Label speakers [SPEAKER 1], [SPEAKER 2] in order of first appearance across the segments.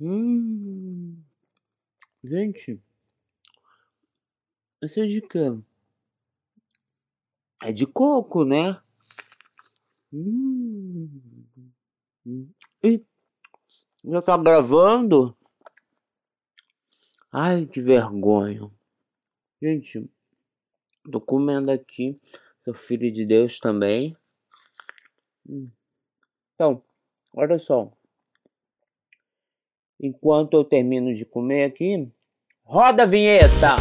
[SPEAKER 1] Hum. Gente. Esse é de quê? É de coco, né? Hum. Ih, já tá gravando? Ai, que vergonha. Gente, tô comendo aqui. Sou filho de Deus também. Hum. Então, olha só. Enquanto eu termino de comer aqui, roda a vinheta!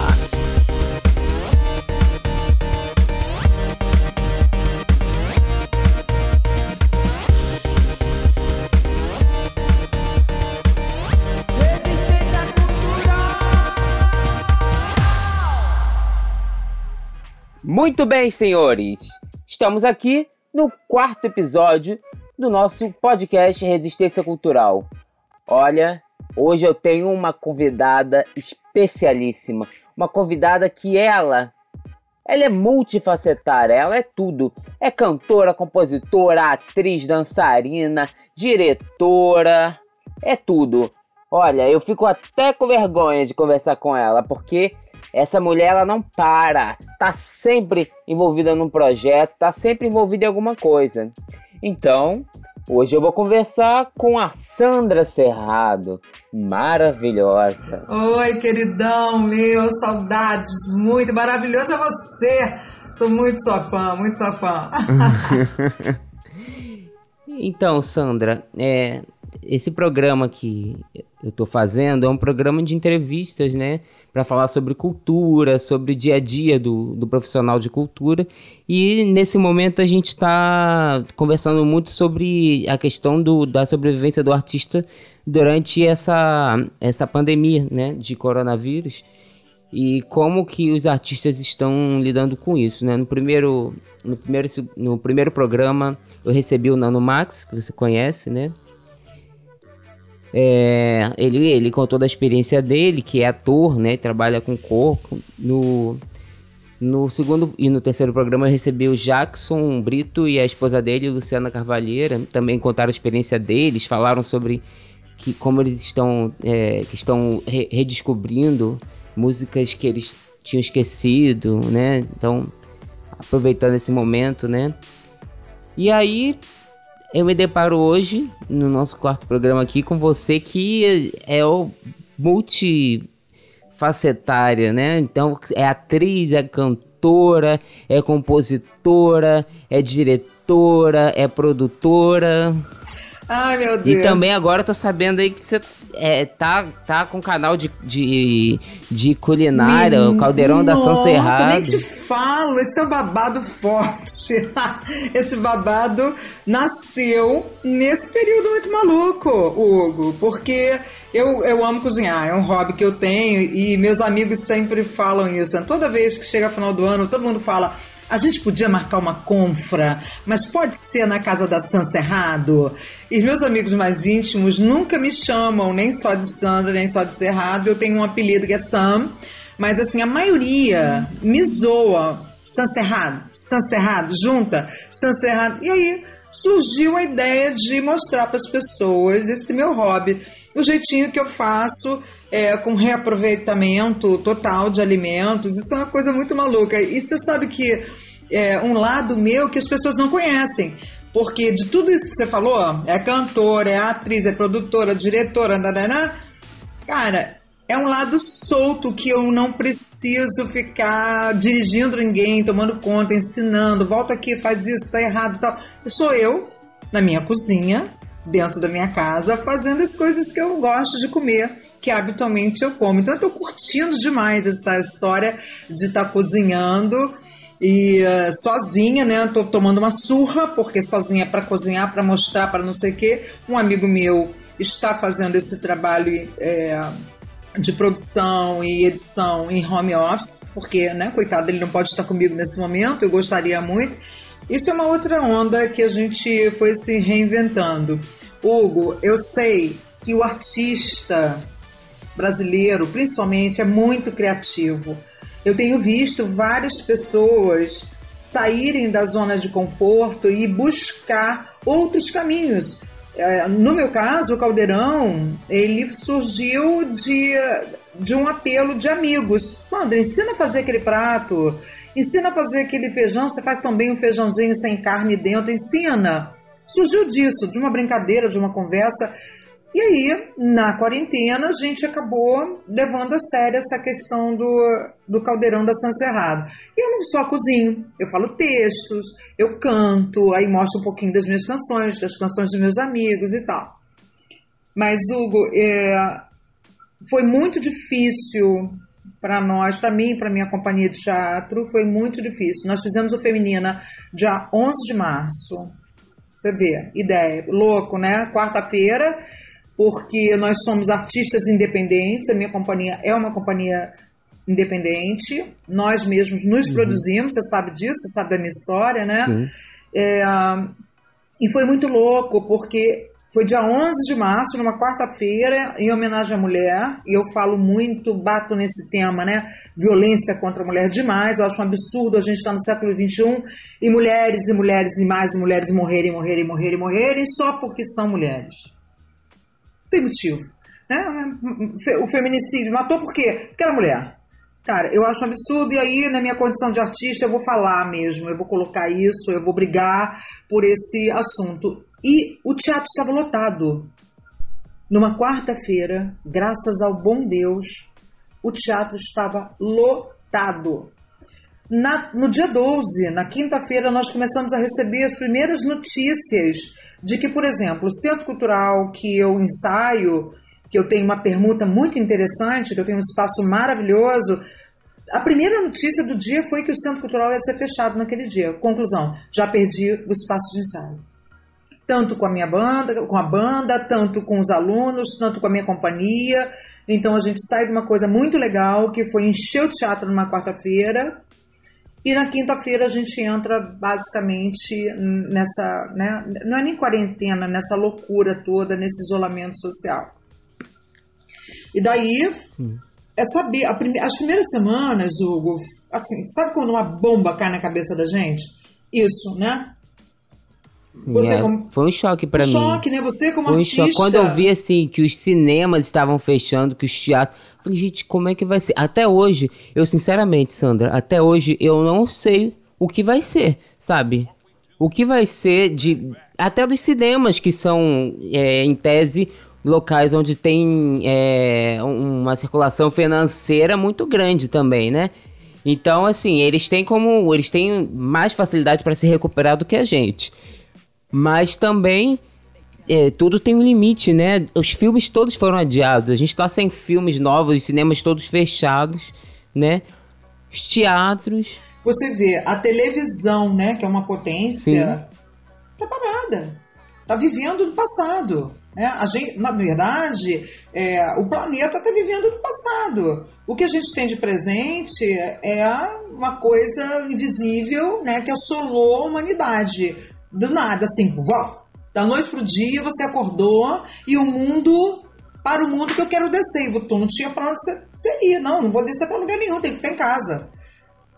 [SPEAKER 1] Muito bem, senhores. Estamos aqui no quarto episódio do nosso podcast Resistência Cultural. Olha, hoje eu tenho uma convidada especialíssima, uma convidada que ela ela é multifacetária, ela é tudo. É cantora, compositora, atriz, dançarina, diretora, é tudo. Olha, eu fico até com vergonha de conversar com ela, porque essa mulher ela não para, tá sempre envolvida num projeto, tá sempre envolvida em alguma coisa. Então, hoje eu vou conversar com a Sandra Cerrado, maravilhosa.
[SPEAKER 2] Oi, queridão meu, saudades, muito maravilhoso é você. Sou muito sua fã, muito sua fã.
[SPEAKER 1] então, Sandra, é, esse programa que eu estou fazendo é um programa de entrevistas, né? Para falar sobre cultura, sobre o dia a dia do, do profissional de cultura. E nesse momento a gente está conversando muito sobre a questão do, da sobrevivência do artista durante essa, essa pandemia, né? De coronavírus. E como que os artistas estão lidando com isso, né? No primeiro, no primeiro, no primeiro programa eu recebi o Nano Max, que você conhece, né? É, ele, ele contou da experiência dele, que é ator, né? Trabalha com corpo. No, no segundo e no terceiro programa eu recebi o Jackson Brito e a esposa dele, Luciana Carvalheira. Também contaram a experiência deles, falaram sobre que como eles estão, é, que estão re redescobrindo músicas que eles tinham esquecido, né? Então, aproveitando esse momento, né? E aí eu me deparo hoje, no nosso quarto programa aqui, com você que é o multifacetária, né? Então, é atriz, é cantora, é compositora, é diretora, é produtora.
[SPEAKER 2] Ai, meu Deus.
[SPEAKER 1] E também agora eu tô sabendo aí que você é, tá, tá com canal de, de, de culinária, o Caldeirão da São Serrado.
[SPEAKER 2] nem te falo, esse é um babado forte. esse babado nasceu nesse período muito maluco, Hugo, porque eu, eu amo cozinhar, é um hobby que eu tenho e meus amigos sempre falam isso. Toda vez que chega final do ano, todo mundo fala a gente podia marcar uma confra, mas pode ser na casa da Sam Cerrado? E meus amigos mais íntimos nunca me chamam nem só de Sandra, nem só de Cerrado. Eu tenho um apelido que é Sam, mas assim, a maioria me zoa. Sam Cerrado, Sam Cerrado, junta, Sam Cerrado. E aí surgiu a ideia de mostrar para as pessoas esse meu hobby, o jeitinho que eu faço é, com reaproveitamento total de alimentos. Isso é uma coisa muito maluca. E você sabe que é um lado meu que as pessoas não conhecem. Porque de tudo isso que você falou, é cantora, é atriz, é produtora, diretora, nanana, cara, é um lado solto que eu não preciso ficar dirigindo ninguém, tomando conta, ensinando, volta aqui, faz isso, tá errado tal. Eu sou eu, na minha cozinha, dentro da minha casa, fazendo as coisas que eu gosto de comer que habitualmente eu como. Então eu tô curtindo demais essa história de estar tá cozinhando e uh, sozinha, né? Tô tomando uma surra porque sozinha para cozinhar, para mostrar, para não sei o quê. Um amigo meu está fazendo esse trabalho é, de produção e edição em home office, porque, né, coitado, ele não pode estar comigo nesse momento. Eu gostaria muito. Isso é uma outra onda que a gente foi se reinventando. Hugo, eu sei que o artista brasileiro, principalmente, é muito criativo. Eu tenho visto várias pessoas saírem da zona de conforto e buscar outros caminhos. é, no meu caso, o caldeirão, ele surgiu de, de um apelo de amigos. Sandra, ensina a fazer aquele prato, ensina a fazer aquele feijão, você faz também um feijãozinho sem carne dentro, ensina. Surgiu disso, de uma brincadeira, de uma conversa. E aí, na quarentena, a gente acabou levando a sério essa questão do, do caldeirão da San Cerrado. E eu não só cozinho, eu falo textos, eu canto, aí mostro um pouquinho das minhas canções, das canções dos meus amigos e tal. Mas, Hugo, é, foi muito difícil para nós, para mim, para minha companhia de teatro, foi muito difícil. Nós fizemos o Feminina dia 11 de março. Você vê, ideia, louco, né? Quarta-feira porque nós somos artistas independentes, a minha companhia é uma companhia independente, nós mesmos nos uhum. produzimos, você sabe disso, você sabe da minha história, né? Sim. É, e foi muito louco, porque foi dia 11 de março, numa quarta-feira, em homenagem à mulher, e eu falo muito, bato nesse tema, né? Violência contra a mulher demais, eu acho um absurdo a gente estar no século XXI e mulheres e mulheres e mais mulheres morrerem, morrerem, morrerem, morrerem, só porque são mulheres tem motivo. Né? O feminicídio matou por quê? Porque era mulher. Cara, eu acho um absurdo, e aí, na minha condição de artista, eu vou falar mesmo, eu vou colocar isso, eu vou brigar por esse assunto. E o teatro estava lotado. Numa quarta-feira, graças ao bom Deus, o teatro estava lotado. Na, no dia 12, na quinta-feira, nós começamos a receber as primeiras notícias de que, por exemplo, o Centro Cultural que eu ensaio, que eu tenho uma permuta muito interessante, que eu tenho um espaço maravilhoso, a primeira notícia do dia foi que o Centro Cultural ia ser fechado naquele dia. Conclusão, já perdi o espaço de ensaio. Tanto com a minha banda, com a banda, tanto com os alunos, tanto com a minha companhia. Então a gente sai de uma coisa muito legal, que foi encher o teatro numa quarta-feira, e na quinta-feira a gente entra basicamente nessa, né, não é nem quarentena, nessa loucura toda, nesse isolamento social. E daí Sim. é saber, prime as primeiras semanas, Hugo, assim, sabe quando uma bomba cai na cabeça da gente? Isso, né?
[SPEAKER 1] Você é, como... Foi um choque para um mim.
[SPEAKER 2] Choque, né? Você como foi um artista. Choque.
[SPEAKER 1] Quando eu vi assim que os cinemas estavam fechando, que os teatros, falei, gente, como é que vai ser? Até hoje, eu sinceramente, Sandra, até hoje eu não sei o que vai ser, sabe? O que vai ser de até dos cinemas que são é, em tese locais onde tem é, uma circulação financeira muito grande também, né? Então, assim, eles têm como. Eles têm mais facilidade para se recuperar do que a gente. Mas também é, tudo tem um limite, né? Os filmes todos foram adiados. A gente tá sem filmes novos, os cinemas todos fechados, né? Os teatros.
[SPEAKER 2] Você vê, a televisão, né, que é uma potência, Sim. tá parada. Tá vivendo no passado. Né? A gente, na verdade, é, o planeta está vivendo no passado. O que a gente tem de presente é uma coisa invisível né, que assolou a humanidade do nada, assim, vó, da noite pro dia você acordou e o mundo para o mundo que eu quero descer. E tu não tinha para onde você ir, não, não vou descer para lugar nenhum, tem que ficar em casa.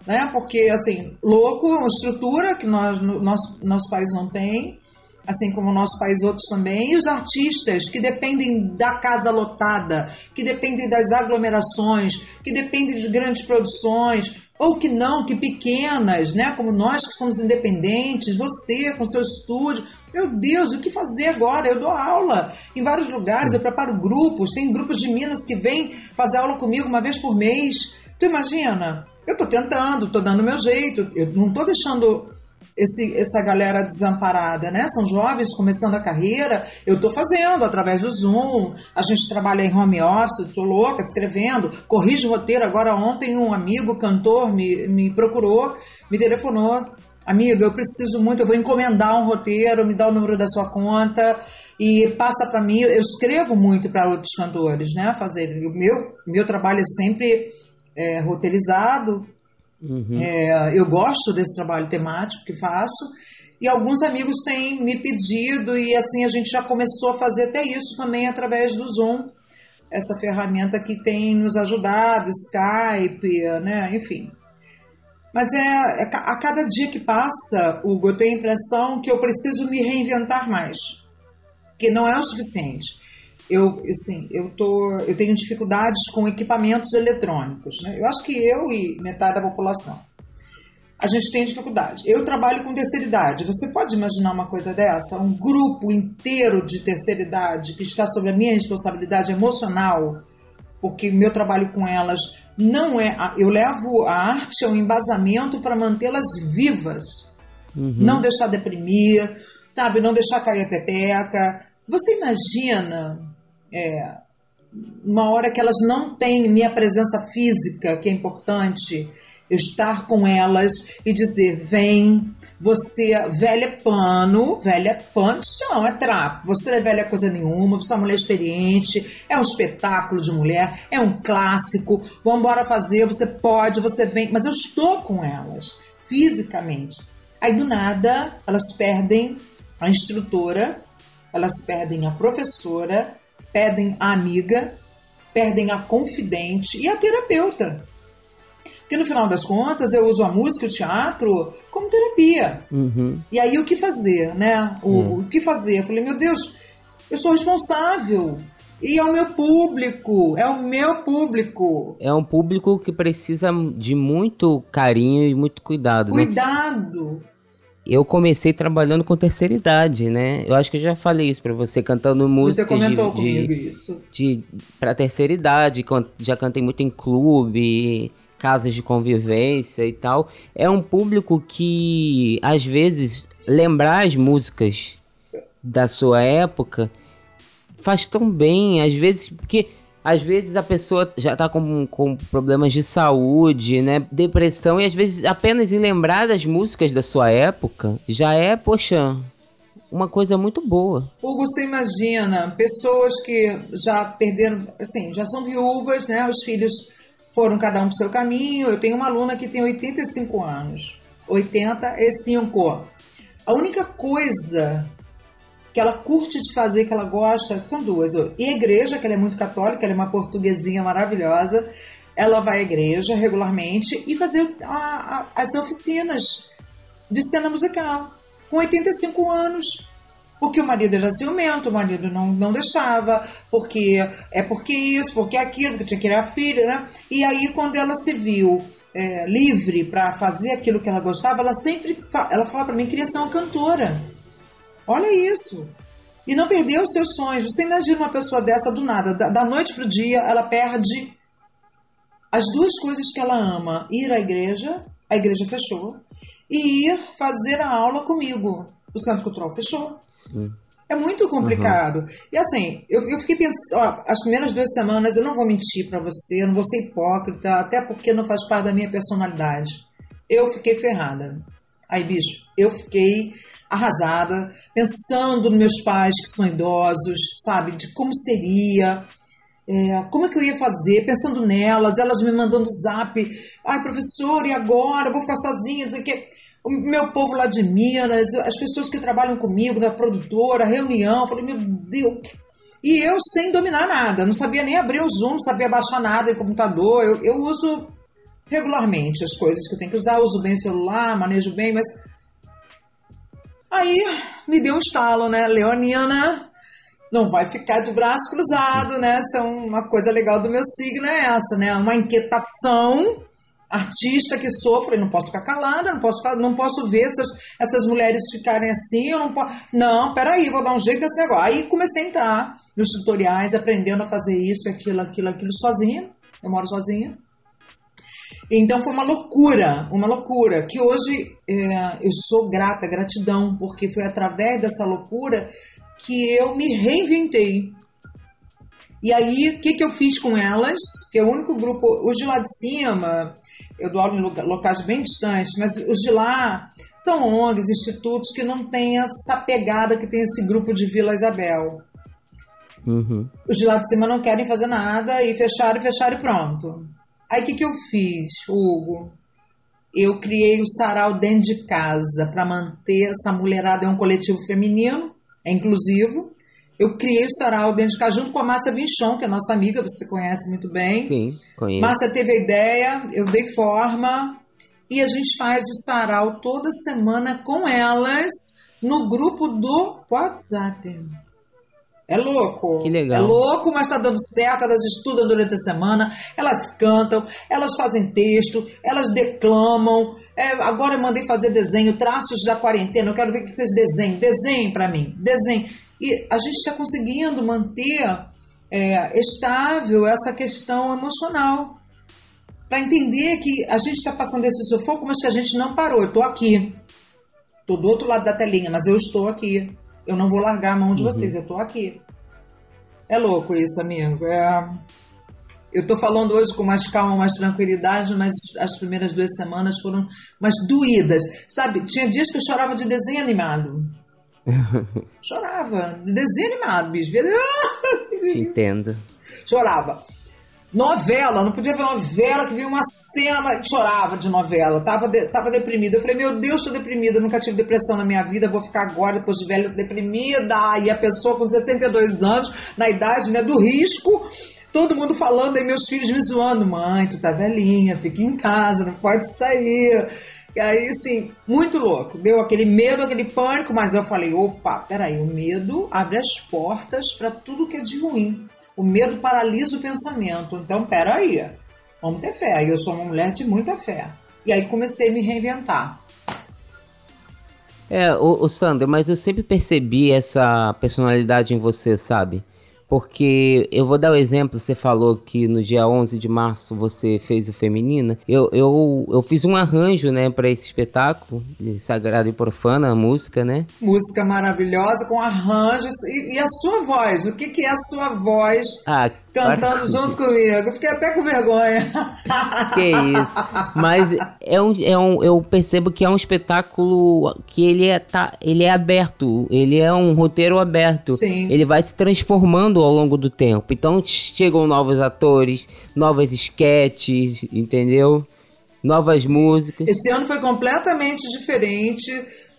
[SPEAKER 2] Né? Porque, assim, louco, uma estrutura que nós, nosso, nosso país não tem, assim como o nosso país outros também, e os artistas que dependem da casa lotada, que dependem das aglomerações, que dependem de grandes produções, ou que não, que pequenas, né? Como nós que somos independentes, você com seu estúdio. Meu Deus, o que fazer agora? Eu dou aula em vários lugares, eu preparo grupos, tem grupos de Minas que vêm fazer aula comigo uma vez por mês. Tu imagina? Eu estou tentando, estou dando meu jeito, eu não estou deixando esse, essa galera desamparada, né? São jovens começando a carreira. Eu estou fazendo através do Zoom. A gente trabalha em home office, estou louca, escrevendo, corrijo roteiro. Agora, ontem, um amigo, cantor, me, me procurou, me telefonou. Amiga, eu preciso muito, eu vou encomendar um roteiro, me dá o número da sua conta e passa para mim. Eu escrevo muito para outros cantores, né? Fazer o meu meu trabalho é sempre é, roteirizado, Uhum. É, eu gosto desse trabalho temático que faço e alguns amigos têm me pedido e assim a gente já começou a fazer até isso também através do Zoom, essa ferramenta que tem nos ajudado, Skype, né, enfim. Mas é, é a cada dia que passa, Hugo, eu tenho a impressão que eu preciso me reinventar mais. porque não é o suficiente. Eu, assim, eu, tô, eu tenho dificuldades com equipamentos eletrônicos. Né? Eu acho que eu e metade da população. A gente tem dificuldade. Eu trabalho com terceira idade. Você pode imaginar uma coisa dessa? Um grupo inteiro de terceira idade que está sob a minha responsabilidade emocional, porque meu trabalho com elas não é. Eu levo a arte ao embasamento para mantê-las vivas. Uhum. Não deixar deprimir, sabe? Não deixar cair a peteca. Você imagina é, uma hora que elas não têm minha presença física, que é importante, estar com elas e dizer: vem, você, velha é pano, velha pano, chão, é trapo. Você não é velha coisa nenhuma, você é uma mulher experiente, é um espetáculo de mulher, é um clássico. Vamos embora fazer, você pode, você vem. Mas eu estou com elas, fisicamente. Aí do nada, elas perdem a instrutora, elas perdem a professora, perdem a amiga, perdem a confidente e a terapeuta. Porque no final das contas eu uso a música e o teatro como terapia. Uhum. E aí o que fazer, né? O, uhum. o que fazer? Eu falei, meu Deus, eu sou responsável. E é o meu público, é o meu público.
[SPEAKER 1] É um público que precisa de muito carinho e muito cuidado.
[SPEAKER 2] Né? Cuidado. Né?
[SPEAKER 1] Eu comecei trabalhando com terceira idade, né? Eu acho que eu já falei isso para você, cantando música.
[SPEAKER 2] Você comentou de, comigo de, isso.
[SPEAKER 1] De, pra terceira idade, já cantei muito em clube, casas de convivência e tal, é um público que às vezes lembrar as músicas da sua época faz tão bem, às vezes, porque às vezes a pessoa já tá com, com problemas de saúde, né? Depressão, e às vezes apenas em lembrar das músicas da sua época já é, poxa, uma coisa muito boa.
[SPEAKER 2] Hugo, você imagina pessoas que já perderam, assim, já são viúvas, né? Os filhos foram cada um para o seu caminho. Eu tenho uma aluna que tem 85 anos. 85. A única coisa que ela curte de fazer, que ela gosta, são duas. E a igreja, que ela é muito católica, ela é uma portuguesinha maravilhosa. Ela vai à igreja regularmente e fazer a, a, as oficinas de cena musical. Com 85 anos. Porque o marido era ciumento, o marido não, não deixava, porque é porque isso, porque aquilo, que tinha que ir a filha, né? E aí, quando ela se viu é, livre para fazer aquilo que ela gostava, ela sempre ela falava para mim que queria ser uma cantora. Olha isso. E não perdeu os seus sonhos. Você imagina uma pessoa dessa do nada, da, da noite pro dia, ela perde as duas coisas que ela ama: ir à igreja, a igreja fechou, e ir fazer a aula comigo o Centro Cultural fechou. Sim. É muito complicado. Uhum. E assim, eu, eu fiquei pensando, ó, as primeiras duas semanas, eu não vou mentir para você, eu não vou ser hipócrita, até porque não faz parte da minha personalidade. Eu fiquei ferrada. Aí, bicho, eu fiquei arrasada, pensando nos meus pais que são idosos, sabe, de como seria, é, como é que eu ia fazer, pensando nelas, elas me mandando zap, ai, professor, e agora? Vou ficar sozinha, não sei o quê o meu povo lá de Minas, as pessoas que trabalham comigo, da produtora, reunião, falei, meu Deus. E eu sem dominar nada, não sabia nem abrir o Zoom, não sabia baixar nada em computador. Eu, eu uso regularmente as coisas que eu tenho que usar, uso bem o celular, manejo bem, mas. Aí me deu um estalo, né? Leonina não vai ficar de braço cruzado, né? Essa é uma coisa legal do meu signo, é essa, né? Uma inquietação artista que sofre, não posso ficar calada, não posso, não posso ver essas, essas mulheres ficarem assim, eu não posso. Não, peraí, vou dar um jeito desse negócio. Aí comecei a entrar nos tutoriais, aprendendo a fazer isso, aquilo, aquilo, aquilo sozinha. Eu moro sozinha. Então foi uma loucura, uma loucura, que hoje é, eu sou grata, gratidão, porque foi através dessa loucura que eu me reinventei. E aí, o que, que eu fiz com elas? Que é o único grupo, os de lá de cima, eu dou aula em locais bem distantes, mas os de lá são ONGs, institutos que não têm essa pegada que tem esse grupo de Vila Isabel. Uhum. Os de lá de cima não querem fazer nada e fecharam, fecharam e pronto. Aí o que, que eu fiz, Hugo? Eu criei o sarau dentro de casa para manter essa mulherada. É um coletivo feminino, é inclusivo. Eu criei o sarau dentro de casa junto com a Márcia Vinchon, que é nossa amiga, você conhece muito bem.
[SPEAKER 1] Sim, conheço.
[SPEAKER 2] Márcia teve a ideia, eu dei forma e a gente faz o sarau toda semana com elas no grupo do WhatsApp. É louco.
[SPEAKER 1] Que legal.
[SPEAKER 2] É louco, mas tá dando certo. Elas estudam durante a semana, elas cantam, elas fazem texto, elas declamam. É, agora eu mandei fazer desenho, traços da quarentena. Eu quero ver que vocês desenhem. Desenhem para mim. Desenhem. E a gente está conseguindo manter é, estável essa questão emocional. Para entender que a gente está passando esse sufoco, mas que a gente não parou. Eu estou aqui. Estou do outro lado da telinha, mas eu estou aqui. Eu não vou largar a mão de uhum. vocês, eu estou aqui. É louco isso, amigo. É... Eu estou falando hoje com mais calma, mais tranquilidade, mas as primeiras duas semanas foram mais doídas. Sabe, tinha dias que eu chorava de desenho animado. chorava, de desenho animado, bicho.
[SPEAKER 1] Te entendo.
[SPEAKER 2] Chorava. Novela, não podia ver novela que vinha uma cena, chorava de novela, tava, de, tava deprimida. Eu falei, meu Deus, estou deprimida, nunca tive depressão na minha vida, vou ficar agora, depois de velha, deprimida. E a pessoa com 62 anos, na idade né, do risco, todo mundo falando, aí meus filhos me zoando, mãe, tu tá velhinha, fica em casa, não pode sair. E aí, assim, muito louco. Deu aquele medo, aquele pânico, mas eu falei, opa, peraí, o medo abre as portas para tudo que é de ruim. O medo paralisa o pensamento. Então, peraí, vamos ter fé. Eu sou uma mulher de muita fé. E aí comecei a me reinventar.
[SPEAKER 1] É, o, o Sandra, mas eu sempre percebi essa personalidade em você, sabe? Porque eu vou dar o um exemplo, você falou que no dia 11 de março você fez o Feminina. Eu, eu, eu fiz um arranjo, né, para esse espetáculo, Sagrado e Profana, a música, né?
[SPEAKER 2] Música maravilhosa, com arranjos. E, e a sua voz? O que, que é a sua voz ah, cantando junto comigo? Fiquei até com vergonha.
[SPEAKER 1] Que isso. Mas é um, é um, eu percebo que é um espetáculo que ele é, tá, ele é aberto. Ele é um roteiro aberto.
[SPEAKER 2] Sim.
[SPEAKER 1] Ele vai se transformando ao longo do tempo. Então chegam novos atores, novas sketches, entendeu? Novas músicas.
[SPEAKER 2] Esse ano foi completamente diferente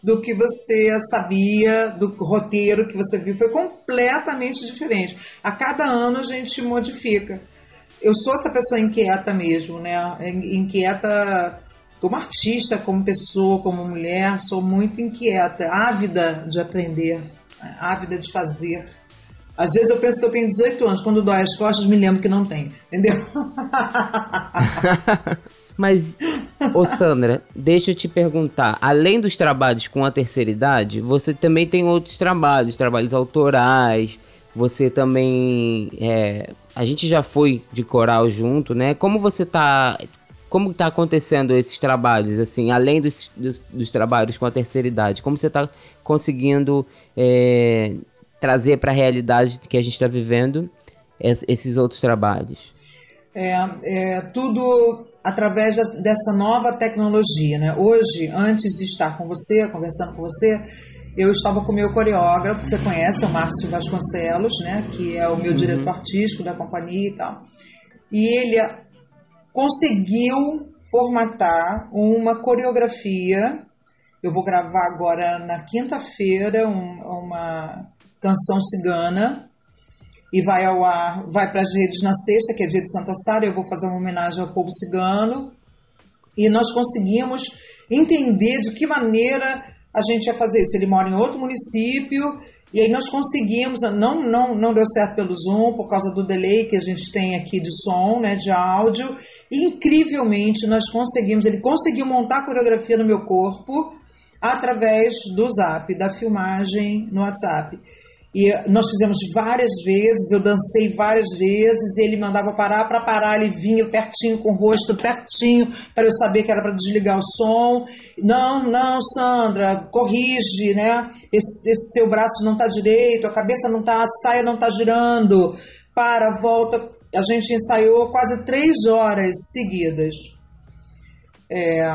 [SPEAKER 2] do que você sabia, do roteiro que você viu, foi completamente diferente. A cada ano a gente modifica. Eu sou essa pessoa inquieta mesmo, né? Inquieta como artista, como pessoa, como mulher, sou muito inquieta, ávida de aprender, ávida de fazer. Às vezes eu penso que eu tenho 18 anos, quando dói as costas me lembro que não tenho, entendeu?
[SPEAKER 1] Mas, ô Sandra, deixa eu te perguntar. Além dos trabalhos com a terceira idade, você também tem outros trabalhos, trabalhos autorais. Você também. É, a gente já foi de coral junto, né? Como você tá. Como tá acontecendo esses trabalhos, assim, além dos, dos, dos trabalhos com a terceira idade? Como você tá conseguindo é, trazer para a realidade que a gente está vivendo esses outros trabalhos?
[SPEAKER 2] É, é, tudo através dessa nova tecnologia. Né? Hoje, antes de estar com você, conversando com você, eu estava com o meu coreógrafo, que você conhece, é o Márcio Vasconcelos, né? que é o meu uhum. diretor artístico da companhia e tal. E ele conseguiu formatar uma coreografia. Eu vou gravar agora na quinta-feira um, uma canção cigana e vai ao ar, vai para as redes na sexta, que é dia de Santa Sara, eu vou fazer uma homenagem ao povo cigano. E nós conseguimos entender de que maneira a gente ia fazer isso. Ele mora em outro município e aí nós conseguimos, não, não, não deu certo pelo Zoom por causa do delay que a gente tem aqui de som, né, de áudio. E, incrivelmente nós conseguimos, ele conseguiu montar a coreografia no meu corpo através do Zap, da filmagem no WhatsApp. E nós fizemos várias vezes, eu dancei várias vezes, ele mandava parar para parar, ele vinha pertinho com o rosto pertinho para eu saber que era para desligar o som. Não, não, Sandra, corrige, né? Esse, esse seu braço não está direito, a cabeça não está, a saia não está girando. Para, volta. A gente ensaiou quase três horas seguidas. É,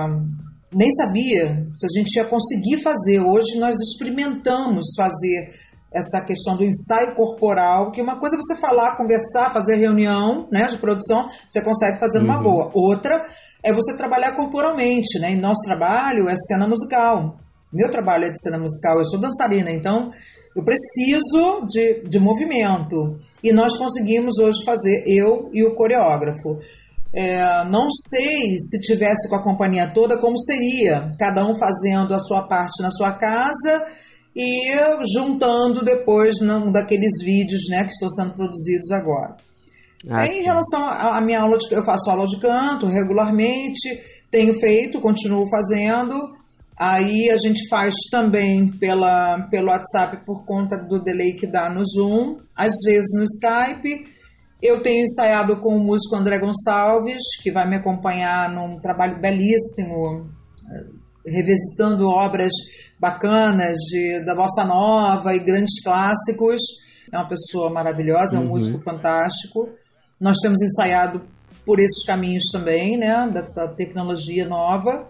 [SPEAKER 2] nem sabia se a gente ia conseguir fazer. Hoje nós experimentamos fazer essa questão do ensaio corporal, que uma coisa é você falar, conversar, fazer reunião né, de produção, você consegue fazer uhum. boa. Outra é você trabalhar corporalmente, né? E nosso trabalho é cena musical. Meu trabalho é de cena musical, eu sou dançarina, então eu preciso de, de movimento. E nós conseguimos hoje fazer, eu e o coreógrafo. É, não sei se tivesse com a companhia toda como seria, cada um fazendo a sua parte na sua casa e juntando depois num daqueles vídeos né, que estão sendo produzidos agora. Ah, em relação à minha aula, de, eu faço aula de canto regularmente, tenho feito, continuo fazendo. Aí a gente faz também pela, pelo WhatsApp por conta do delay que dá no Zoom, às vezes no Skype. Eu tenho ensaiado com o músico André Gonçalves, que vai me acompanhar num trabalho belíssimo, eh, revisitando obras bacanas de, da bossa nova e grandes clássicos. É uma pessoa maravilhosa, é um uhum. músico fantástico. Nós temos ensaiado por esses caminhos também, né, dessa tecnologia nova.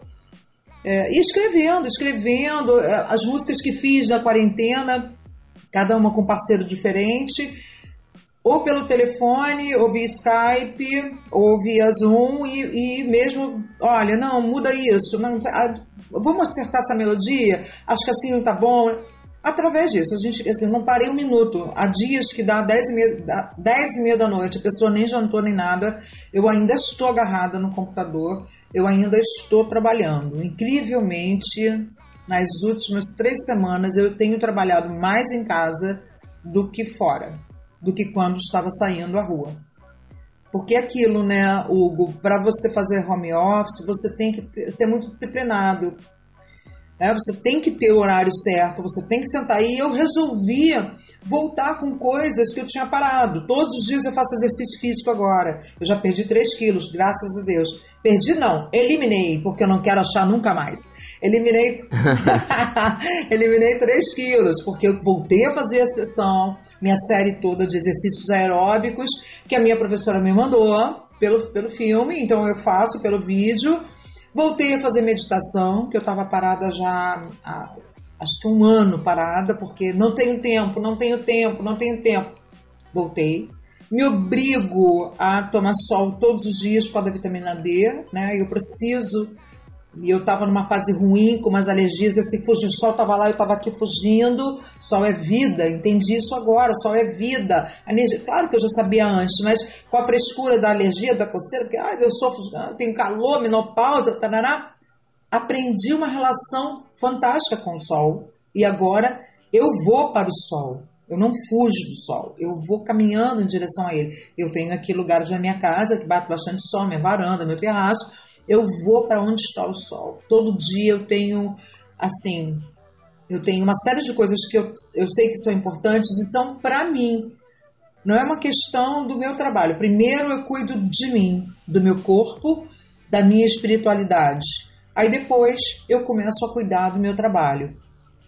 [SPEAKER 2] É, e escrevendo, escrevendo é, as músicas que fiz na quarentena, cada uma com um parceiro diferente, ou pelo telefone, ou via Skype, ou via Zoom, e, e mesmo, olha, não, muda isso, não, vamos acertar essa melodia, acho que assim não tá bom através disso. A gente, assim, não parei um minuto. Há dias que dá 10 e meia, 10 e meia da noite, a pessoa nem jantou nem nada, eu ainda estou agarrada no computador, eu ainda estou trabalhando. Incrivelmente, nas últimas três semanas, eu tenho trabalhado mais em casa do que fora, do que quando estava saindo à rua. Porque é aquilo, né, Hugo, para você fazer home office, você tem que ser muito disciplinado né? Você tem que ter o horário certo, você tem que sentar. E eu resolvia voltar com coisas que eu tinha parado. Todos os dias eu faço exercício físico agora. Eu já perdi 3 quilos, graças a Deus. Perdi não, eliminei, porque eu não quero achar nunca mais. Eliminei, eliminei 3 quilos, porque eu voltei a fazer a sessão, minha série toda de exercícios aeróbicos, que a minha professora me mandou pelo, pelo filme, então eu faço pelo vídeo Voltei a fazer meditação, que eu estava parada já há, acho que um ano parada, porque não tenho tempo, não tenho tempo, não tenho tempo. Voltei. Me obrigo a tomar sol todos os dias por causa da vitamina D, né? Eu preciso e eu estava numa fase ruim, com umas alergias, assim, fugindo. O sol estava lá, eu estava aqui fugindo. Sol é vida, entendi isso agora. Sol é vida. Alergia, claro que eu já sabia antes, mas com a frescura da alergia, da coceira, porque ah, eu sofro, tenho calor, menopausa, tarará. Aprendi uma relação fantástica com o sol. E agora eu vou para o sol. Eu não fujo do sol, eu vou caminhando em direção a ele. Eu tenho aqui lugares na minha casa que bate bastante sol, minha varanda, meu terraço eu vou para onde está o sol. Todo dia eu tenho, assim, eu tenho uma série de coisas que eu, eu sei que são importantes e são para mim. Não é uma questão do meu trabalho. Primeiro eu cuido de mim, do meu corpo, da minha espiritualidade. Aí depois eu começo a cuidar do meu trabalho.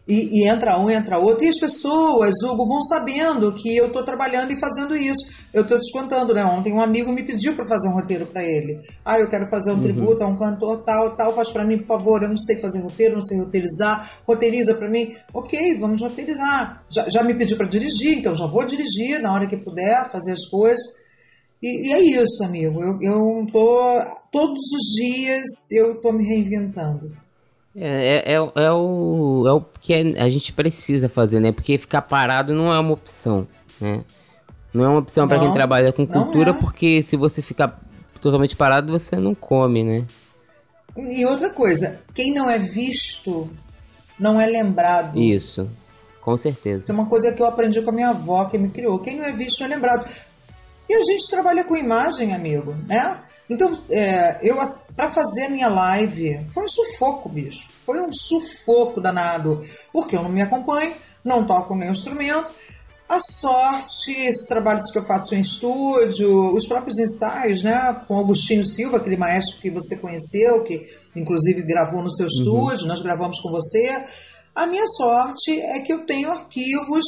[SPEAKER 2] E, e, entra um, entra outro. E as pessoas, Hugo, vão sabendo que eu estou trabalhando e fazendo isso. Eu estou te contando, né? Ontem um amigo me pediu para fazer um roteiro para ele. Ah, eu quero fazer um uhum. tributo a um cantor tal, tal. Faz para mim, por favor. Eu não sei fazer roteiro, não sei roteirizar. Roteiriza para mim. Ok, vamos roteirizar. Já, já me pediu para dirigir, então já vou dirigir na hora que puder, fazer as coisas. E, e é isso, amigo. Eu, eu tô todos os dias eu tô me reinventando.
[SPEAKER 1] É, é, é, é, o, é o que a gente precisa fazer, né? Porque ficar parado não é uma opção, né? Não é uma opção para quem trabalha com cultura, é. porque se você ficar totalmente parado, você não come, né?
[SPEAKER 2] E outra coisa, quem não é visto não é lembrado.
[SPEAKER 1] Isso, com certeza.
[SPEAKER 2] Isso é uma coisa que eu aprendi com a minha avó, que me criou. Quem não é visto não é lembrado. E a gente trabalha com imagem, amigo, né? Então, é, eu para fazer a minha live foi um sufoco, bicho. Foi um sufoco danado, porque eu não me acompanho, não toco nenhum instrumento. A sorte, esses trabalhos que eu faço em estúdio, os próprios ensaios, né, com Augustinho Silva, aquele maestro que você conheceu, que inclusive gravou no seu uhum. estúdio, nós gravamos com você. A minha sorte é que eu tenho arquivos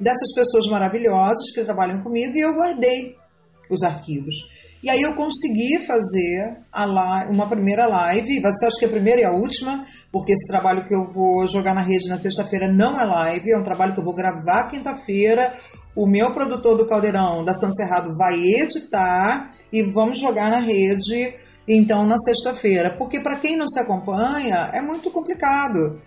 [SPEAKER 2] dessas pessoas maravilhosas que trabalham comigo e eu guardei os arquivos. E aí eu consegui fazer a live, uma primeira live, ser acho que a primeira e a última, porque esse trabalho que eu vou jogar na rede na sexta-feira não é live, é um trabalho que eu vou gravar quinta-feira. O meu produtor do Caldeirão, da San Cerrado, vai editar e vamos jogar na rede então na sexta-feira. Porque para quem não se acompanha, é muito complicado.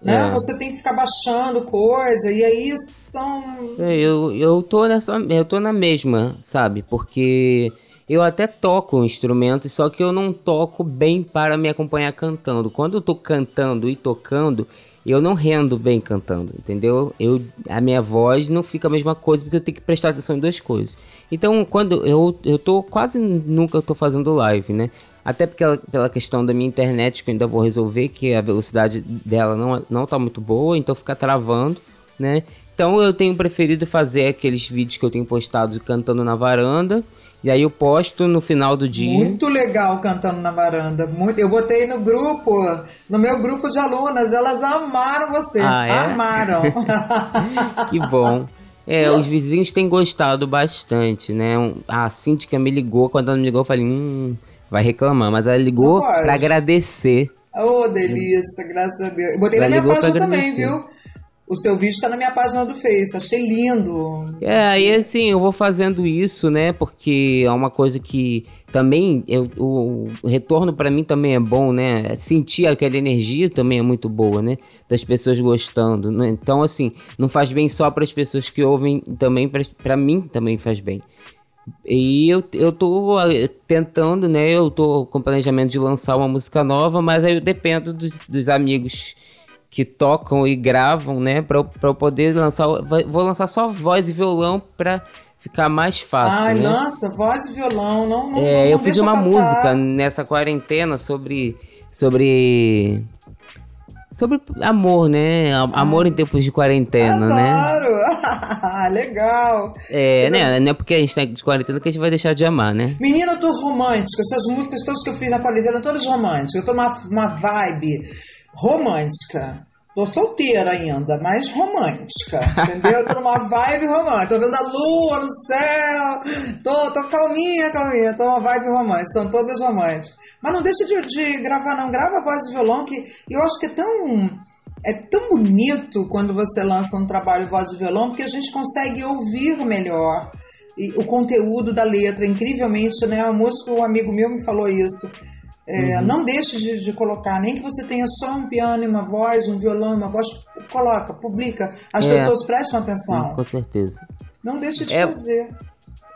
[SPEAKER 2] Né? É. Você tem que ficar baixando coisa, e aí são.
[SPEAKER 1] É, eu, eu tô nessa. Eu tô na mesma, sabe? Porque eu até toco instrumentos, só que eu não toco bem para me acompanhar cantando. Quando eu tô cantando e tocando, eu não rendo bem cantando, entendeu? Eu, a minha voz não fica a mesma coisa porque eu tenho que prestar atenção em duas coisas. Então, quando eu, eu tô quase nunca tô fazendo live, né? Até porque ela, pela questão da minha internet que eu ainda vou resolver, que a velocidade dela não, não tá muito boa, então fica travando, né? Então eu tenho preferido fazer aqueles vídeos que eu tenho postado cantando na varanda e aí eu posto no final do dia.
[SPEAKER 2] Muito legal cantando na varanda. Muito. Eu botei no grupo, no meu grupo de alunas, elas amaram você. Ah, é? Amaram.
[SPEAKER 1] que bom. É, os vizinhos têm gostado bastante, né? A síndica me ligou, quando ela me ligou, eu falei, hum, vai reclamar, mas ela ligou para agradecer.
[SPEAKER 2] Oh, delícia, graças a Deus. Eu botei ela na minha página também, viu? O seu vídeo está na minha página do Face. Achei lindo.
[SPEAKER 1] É, aí assim, eu vou fazendo isso, né? Porque é uma coisa que também eu, o, o retorno para mim também é bom, né? Sentir aquela energia também é muito boa, né? Das pessoas gostando. Né? Então, assim, não faz bem só para as pessoas que ouvem, também para mim também faz bem. E eu, eu tô eh, tentando, né? Eu tô com planejamento de lançar uma música nova, mas aí eu dependo dos, dos amigos que tocam e gravam, né? Pra, pra eu poder lançar. Vou lançar só voz e violão pra ficar mais fácil.
[SPEAKER 2] Ai,
[SPEAKER 1] né?
[SPEAKER 2] nossa, voz e violão, não. não
[SPEAKER 1] é,
[SPEAKER 2] não,
[SPEAKER 1] eu fiz uma passar. música nessa quarentena sobre. sobre. Sobre amor, né? Amor ah, em tempos de quarentena,
[SPEAKER 2] adoro.
[SPEAKER 1] né?
[SPEAKER 2] Claro! Legal!
[SPEAKER 1] É, né? Não é porque a gente tá de quarentena que a gente vai deixar de amar, né?
[SPEAKER 2] Menina, eu tô romântica. Essas músicas todas que eu fiz na quarentena, todas românticas. Eu tô numa uma vibe romântica. Tô solteira ainda, mas romântica, entendeu? tô numa vibe romântica. Tô vendo a lua no céu. Tô, tô calminha, calminha. Tô numa vibe romântica. São todas românticas. Mas não deixa de, de gravar, não. Grava a voz e violão, que eu acho que é tão é tão bonito quando você lança um trabalho voz e violão, porque a gente consegue ouvir melhor o conteúdo da letra. Incrivelmente, né? O músico, um amigo meu me falou isso. É, uhum. Não deixe de, de, colocar, nem que você tenha só um piano e uma voz, um violão e uma voz, coloca, publica. As é. pessoas prestam atenção.
[SPEAKER 1] Sim, com certeza.
[SPEAKER 2] Não deixe de é, fazer.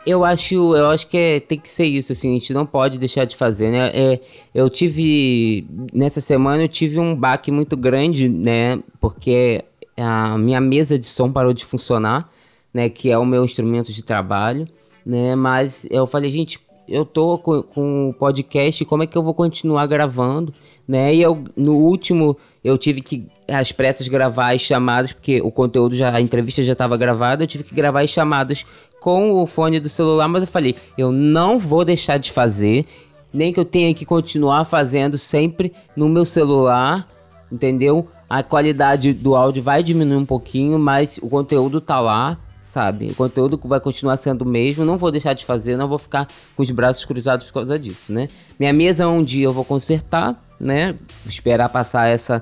[SPEAKER 1] Eu acho, eu acho que é, tem que ser isso, assim, a gente não pode deixar de fazer, né? É, eu tive, nessa semana eu tive um baque muito grande, né? Porque a minha mesa de som parou de funcionar, né? Que é o meu instrumento de trabalho, né? Mas eu falei, gente, eu tô com, com o podcast, como é que eu vou continuar gravando, né? E eu, no último, eu tive que, às pressas, gravar as chamadas, porque o conteúdo já, a entrevista já estava gravada, eu tive que gravar as chamadas com o fone do celular, mas eu falei, eu não vou deixar de fazer, nem que eu tenha que continuar fazendo sempre no meu celular, entendeu? A qualidade do áudio vai diminuir um pouquinho, mas o conteúdo tá lá sabe? O conteúdo vai continuar sendo o mesmo, não vou deixar de fazer, não vou ficar com os braços cruzados por causa disso, né? Minha mesa um dia eu vou consertar, né? Esperar passar essa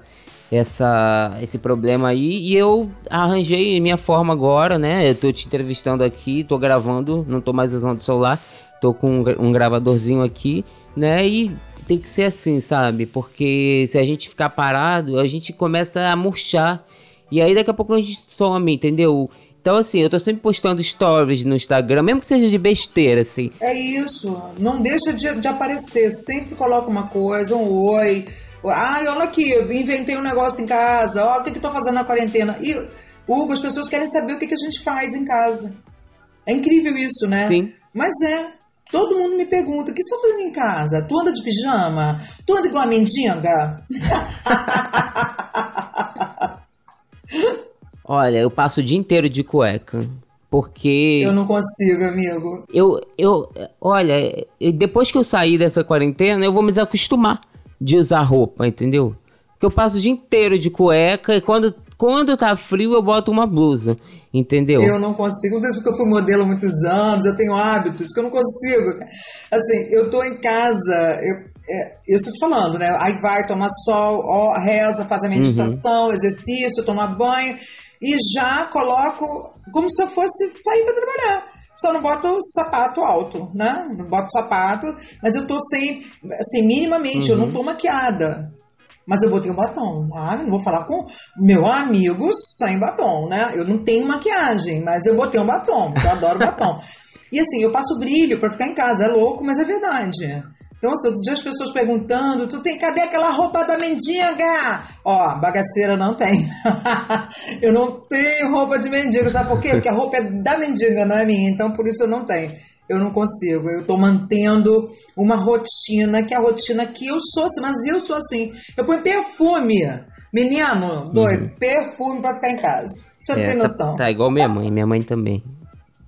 [SPEAKER 1] essa esse problema aí e eu arranjei minha forma agora, né? Eu tô te entrevistando aqui, tô gravando, não tô mais usando o celular, tô com um gravadorzinho aqui, né? E tem que ser assim, sabe? Porque se a gente ficar parado, a gente começa a murchar. E aí daqui a pouco a gente some, entendeu? Então, assim, eu tô sempre postando stories no Instagram, mesmo que seja de besteira, assim.
[SPEAKER 2] É isso. Não deixa de, de aparecer. Sempre coloca uma coisa, um oi. Ai, olha aqui, eu inventei um negócio em casa. Ó, o que, que eu tô fazendo na quarentena? E, Hugo, as pessoas querem saber o que, que a gente faz em casa. É incrível isso, né?
[SPEAKER 1] Sim.
[SPEAKER 2] Mas é. Todo mundo me pergunta: o que você tá fazendo em casa? Tu anda de pijama? Tu anda igual a mendiga?
[SPEAKER 1] Olha, eu passo o dia inteiro de cueca. Porque.
[SPEAKER 2] Eu não consigo, amigo.
[SPEAKER 1] Eu, eu. Olha, depois que eu sair dessa quarentena, eu vou me desacostumar de usar roupa, entendeu? Porque eu passo o dia inteiro de cueca e quando, quando tá frio eu boto uma blusa, entendeu?
[SPEAKER 2] Eu não consigo. Não sei se porque eu fui modelo há muitos anos, eu tenho hábitos que eu não consigo. Assim, eu tô em casa, eu, é, eu estou te falando, né? Aí vai, toma sol, ó, reza, faz a meditação, uhum. exercício, toma banho e já coloco como se eu fosse sair para trabalhar. Só não boto sapato alto, né? Não boto sapato, mas eu tô sem, assim, minimamente, uhum. eu não uhum. tô maquiada. Mas eu botei um batom. Ah, não vou falar com meu amigo sem batom, né? Eu não tenho maquiagem, mas eu botei um batom, eu adoro batom. E assim, eu passo brilho para ficar em casa. É louco, mas é verdade. Então, outro dia as pessoas perguntando, tu tem, cadê aquela roupa da mendiga? Ó, bagaceira não tem. eu não tenho roupa de mendiga, sabe por quê? Porque a roupa é da mendiga, não é minha, então por isso eu não tenho. Eu não consigo, eu tô mantendo uma rotina, que é a rotina que eu sou assim, mas eu sou assim. Eu ponho perfume. Menino, doido, uhum. perfume pra ficar em casa. Você não é, tem tá, noção.
[SPEAKER 1] Tá, tá igual minha mãe, minha mãe também.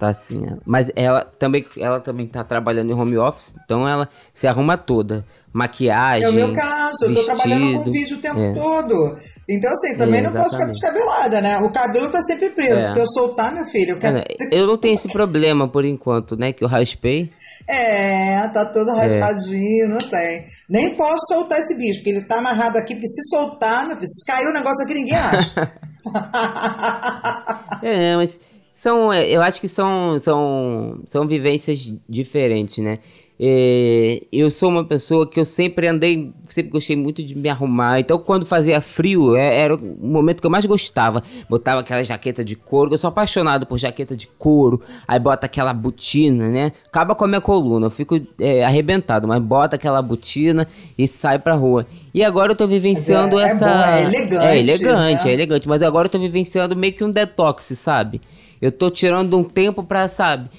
[SPEAKER 1] Tá assim. Mas ela também, ela também tá trabalhando em home office, então ela se arruma toda. Maquiagem. É o
[SPEAKER 2] meu caso, vestido, eu tô trabalhando com vídeo o tempo é. todo. Então, assim, também é, não posso ficar descabelada, né? O cabelo tá sempre preso. É. Se eu soltar, meu filho, eu quero. É,
[SPEAKER 1] eu não tenho esse problema por enquanto, né? Que eu raspei.
[SPEAKER 2] É, tá todo é. raspadinho, não tem. Nem posso soltar esse bicho, porque ele tá amarrado aqui, porque se soltar, meu filho, se cair o negócio aqui, ninguém acha.
[SPEAKER 1] é, mas são, é, eu acho que são, são, são vivências diferentes, né? É, eu sou uma pessoa que eu sempre andei, sempre gostei muito de me arrumar. Então, quando fazia frio, é, era o momento que eu mais gostava. Botava aquela jaqueta de couro. Eu sou apaixonado por jaqueta de couro. Aí bota aquela botina, né? Acaba com a minha coluna. Eu fico é, arrebentado, mas bota aquela botina e sai pra rua. E agora eu tô vivenciando é, essa.
[SPEAKER 2] É, bom, é elegante.
[SPEAKER 1] É elegante, né? é elegante. Mas agora eu tô vivenciando meio que um detox, sabe? Eu tô tirando um tempo pra, sabe?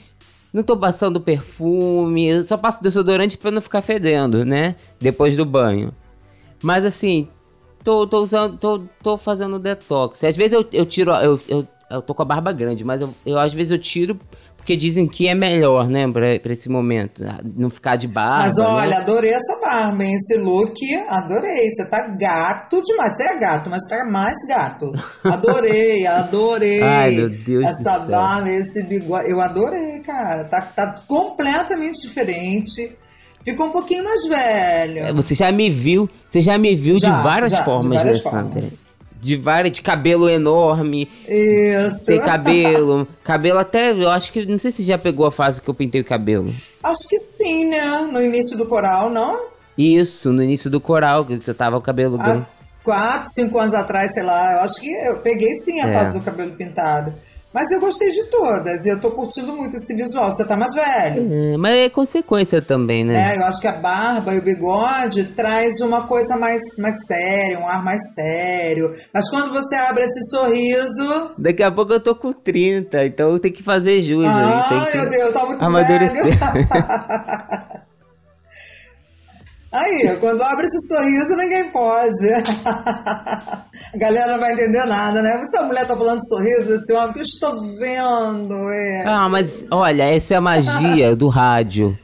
[SPEAKER 1] Não tô passando perfume, eu só passo desodorante pra não ficar fedendo, né? Depois do banho. Mas assim, tô, tô usando, tô, tô fazendo detox. Às vezes eu, eu tiro, eu, eu, eu tô com a barba grande, mas eu, eu às vezes eu tiro porque dizem que é melhor, né, pra, pra esse momento. Não ficar de barba.
[SPEAKER 2] Mas olha,
[SPEAKER 1] né?
[SPEAKER 2] adorei essa barba, hein? Esse look, adorei. Você tá gato demais. Você é gato, mas tá mais gato. Adorei, adorei.
[SPEAKER 1] Ai, meu Deus
[SPEAKER 2] essa
[SPEAKER 1] do céu.
[SPEAKER 2] Essa barba, esse bigode. Eu adorei, cara. Tá, tá completamente diferente. Ficou um pouquinho mais velho.
[SPEAKER 1] É, você já me viu, você já me viu já, de várias já, formas, de várias Alessandra. Formas de várias de cabelo enorme.
[SPEAKER 2] Isso.
[SPEAKER 1] Sem cabelo. cabelo até, eu acho que não sei se já pegou a fase que eu pintei o cabelo.
[SPEAKER 2] Acho que sim, né? No início do coral, não?
[SPEAKER 1] Isso, no início do coral, que eu tava com o cabelo
[SPEAKER 2] Há bem. quatro, cinco anos atrás, sei lá, eu acho que eu peguei sim a é. fase do cabelo pintado. Mas eu gostei de todas. Eu tô curtindo muito esse visual. Você tá mais velho.
[SPEAKER 1] É, mas é consequência também, né?
[SPEAKER 2] É, eu acho que a barba e o bigode traz uma coisa mais, mais séria, um ar mais sério. Mas quando você abre esse sorriso.
[SPEAKER 1] Daqui a pouco eu tô com 30, então eu tenho que fazer jus.
[SPEAKER 2] Ai, meu Deus, tá muito amadurecer. velho. Aí, quando abre esse sorriso, ninguém pode. A galera não vai entender nada, né? Se a mulher tá falando sorriso desse homem, que eu estou vendo. É.
[SPEAKER 1] Ah, mas olha, essa é a magia do rádio.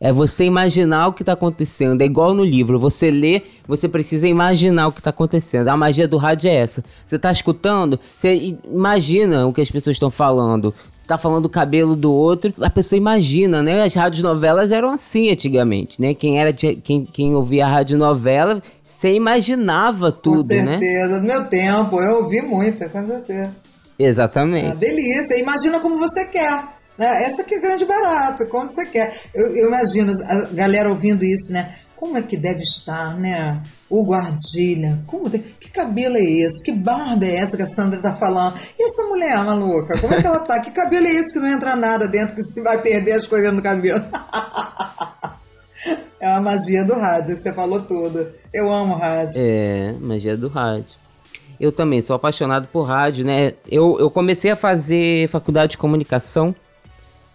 [SPEAKER 1] É você imaginar o que está acontecendo. É igual no livro. Você lê, você precisa imaginar o que está acontecendo. A magia do rádio é essa. Você está escutando, você imagina o que as pessoas estão falando tá falando do cabelo do outro, a pessoa imagina, né? As rádios novelas eram assim antigamente, né? Quem era quem, quem ouvia a rádio novela, você imaginava tudo,
[SPEAKER 2] né? Com certeza, né? no meu tempo, eu ouvi muito, com certeza.
[SPEAKER 1] Exatamente. É
[SPEAKER 2] delícia, imagina como você quer. Né? Essa que é grande barato, como você quer. Eu, eu imagino a galera ouvindo isso, né? Como é que deve estar, né? O guardilha. Como de... Que cabelo é esse? Que barba é essa que a Sandra tá falando? E essa mulher maluca? Como é que ela tá? Que cabelo é esse que não entra nada dentro, que se vai perder as coisas no cabelo? é uma magia do rádio, você falou tudo. Eu amo rádio.
[SPEAKER 1] É, magia do rádio. Eu também sou apaixonado por rádio, né? Eu, eu comecei a fazer faculdade de comunicação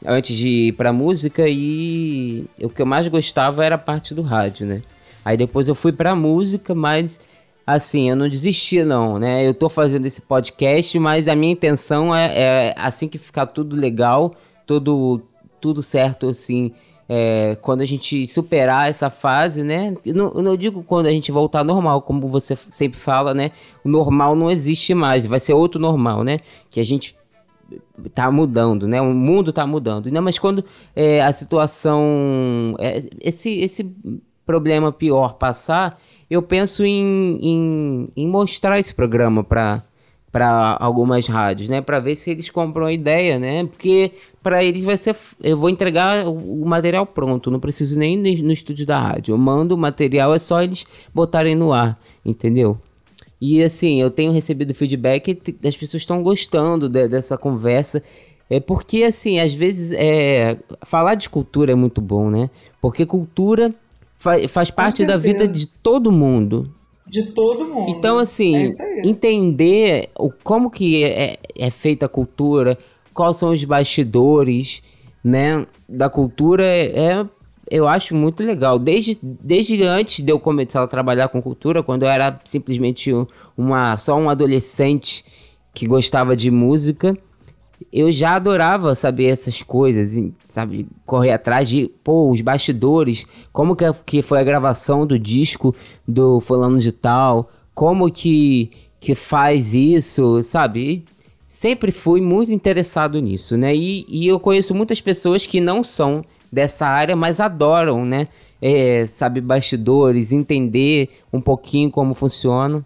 [SPEAKER 1] antes de ir pra música e o que eu mais gostava era a parte do rádio, né? Aí depois eu fui pra música, mas assim, eu não desisti não, né? Eu tô fazendo esse podcast, mas a minha intenção é, é assim que ficar tudo legal, tudo, tudo certo, assim, é, quando a gente superar essa fase, né? Eu não, eu não digo quando a gente voltar ao normal, como você sempre fala, né? O normal não existe mais, vai ser outro normal, né? Que a gente tá mudando, né? O mundo tá mudando. Não, mas quando é, a situação, é, esse, esse problema pior passar, eu penso em, em, em mostrar esse programa para para algumas rádios, né, para ver se eles compram a ideia, né? Porque para eles vai ser eu vou entregar o, o material pronto, não preciso nem no estúdio da rádio. Eu mando o material, é só eles botarem no ar, entendeu? E assim, eu tenho recebido feedback das pessoas estão gostando de, dessa conversa. É porque, assim, às vezes é, falar de cultura é muito bom, né? Porque cultura faz, faz parte da vida de todo mundo.
[SPEAKER 2] De todo mundo.
[SPEAKER 1] Então, assim, é entender o, como que é, é feita a cultura, quais são os bastidores, né, da cultura é, eu acho muito legal. Desde, desde antes de eu começar a trabalhar com cultura, quando eu era simplesmente uma, só um adolescente que gostava de música, eu já adorava saber essas coisas, sabe? Correr atrás de, pô, os bastidores, como que, que foi a gravação do disco do Fulano de Tal, como que, que faz isso, sabe? E sempre fui muito interessado nisso, né? E, e eu conheço muitas pessoas que não são dessa área, mas adoram, né? É, sabe, bastidores, entender um pouquinho como funciona.